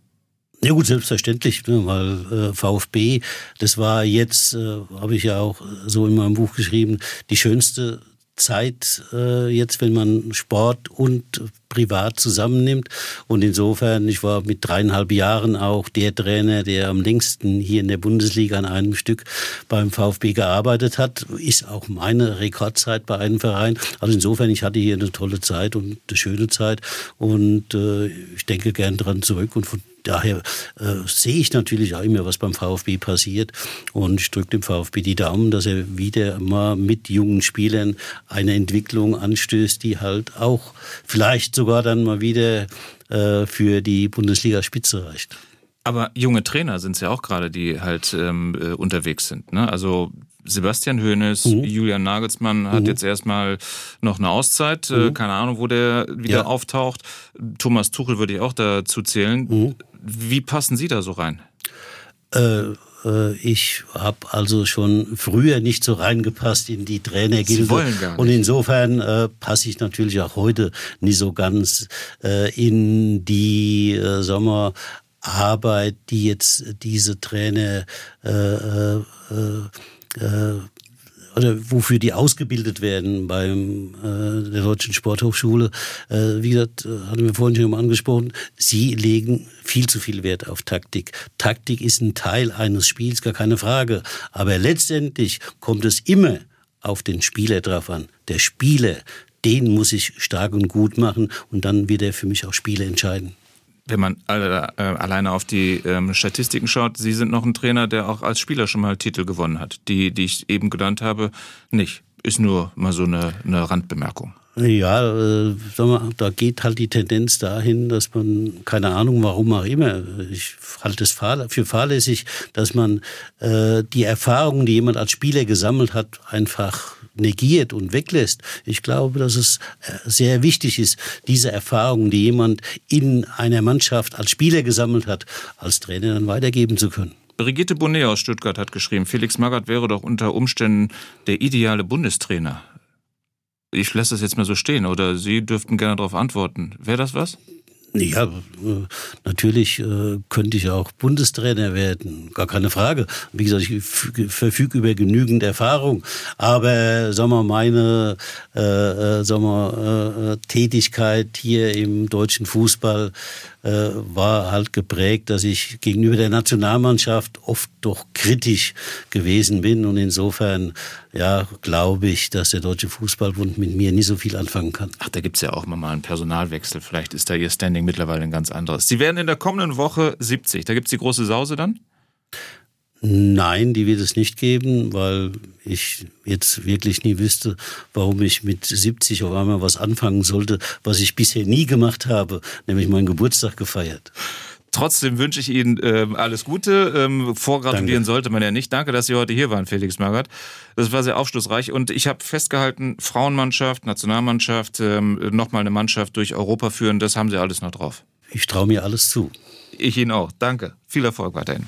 Ja gut, selbstverständlich, ne, weil äh, VfB, das war jetzt, äh, habe ich ja auch so in meinem Buch geschrieben, die schönste Zeit äh, jetzt, wenn man Sport und privat zusammennimmt. Und insofern, ich war mit dreieinhalb Jahren auch der Trainer, der am längsten hier in der Bundesliga an einem Stück beim VfB gearbeitet hat. Ist auch meine Rekordzeit bei einem Verein. Also insofern, ich hatte hier eine tolle Zeit und eine schöne Zeit. Und äh, ich denke gern dran zurück. Und von daher äh, sehe ich natürlich auch immer, was beim VfB passiert. Und ich drücke dem VfB die Daumen, dass er wieder mal mit jungen Spielern eine Entwicklung anstößt, die halt auch vielleicht sogar dann mal wieder äh, für die Bundesliga-Spitze reicht. Aber junge Trainer sind es ja auch gerade, die halt ähm, äh, unterwegs sind. Ne? Also Sebastian Hoeneß, mhm. Julian Nagelsmann hat mhm. jetzt erstmal noch eine Auszeit. Äh, mhm. Keine Ahnung, wo der wieder ja. auftaucht. Thomas Tuchel würde ich auch dazu zählen. Wie passen Sie da so rein? Äh, äh ich habe also schon früher nicht so reingepasst in die Trainergilde. Sie wollen gar nicht. Und insofern äh, passe ich natürlich auch heute nicht so ganz äh, in die, äh, wir, Arbeit, die jetzt diese Trainer äh, äh, äh, oder wofür die ausgebildet werden beim äh, der Deutschen Sporthochschule. Äh, wie gesagt, äh, hatten wir vorhin schon mal angesprochen, sie legen viel zu viel Wert auf Taktik. Taktik ist ein Teil eines Spiels, gar keine Frage. Aber letztendlich kommt es immer auf den Spieler drauf an. Der Spieler, den muss ich stark und gut machen und dann wird er für mich auch Spiele entscheiden wenn man alle, äh, alleine auf die ähm, Statistiken schaut, Sie sind noch ein Trainer, der auch als Spieler schon mal Titel gewonnen hat. Die, die ich eben genannt habe, nicht. Ist nur mal so eine, eine Randbemerkung. Ja, äh, mal, da geht halt die Tendenz dahin, dass man, keine Ahnung, warum auch immer, ich halte es für fahrlässig, dass man äh, die Erfahrungen, die jemand als Spieler gesammelt hat, einfach negiert und weglässt. Ich glaube, dass es äh, sehr wichtig ist, diese Erfahrungen, die jemand in einer Mannschaft als Spieler gesammelt hat, als Trainer dann weitergeben zu können. Brigitte Bonnet aus Stuttgart hat geschrieben, Felix Magath wäre doch unter Umständen der ideale Bundestrainer. Ich lasse das jetzt mal so stehen, oder Sie dürften gerne darauf antworten. Wäre das was? Ja, äh, natürlich äh, könnte ich auch Bundestrainer werden, gar keine Frage. Wie gesagt, ich verfüge über genügend Erfahrung, aber sagen wir meine äh, äh, sagen wir, äh, Tätigkeit hier im deutschen Fußball war halt geprägt, dass ich gegenüber der Nationalmannschaft oft doch kritisch gewesen bin und insofern ja glaube ich, dass der Deutsche Fußballbund mit mir nicht so viel anfangen kann. Ach, da gibt's ja auch mal einen Personalwechsel. Vielleicht ist da Ihr Standing mittlerweile ein ganz anderes. Sie werden in der kommenden Woche 70. Da gibt's die große Sause dann? Nein, die wird es nicht geben, weil ich jetzt wirklich nie wüsste, warum ich mit 70 auf einmal was anfangen sollte, was ich bisher nie gemacht habe, nämlich meinen Geburtstag gefeiert. Trotzdem wünsche ich Ihnen äh, alles Gute. Ähm, vorgratulieren Danke. sollte man ja nicht. Danke, dass Sie heute hier waren, Felix Magath. Das war sehr aufschlussreich. Und ich habe festgehalten, Frauenmannschaft, Nationalmannschaft, ähm, nochmal eine Mannschaft durch Europa führen, das haben Sie alles noch drauf. Ich traue mir alles zu. Ich Ihnen auch. Danke. Viel Erfolg weiterhin.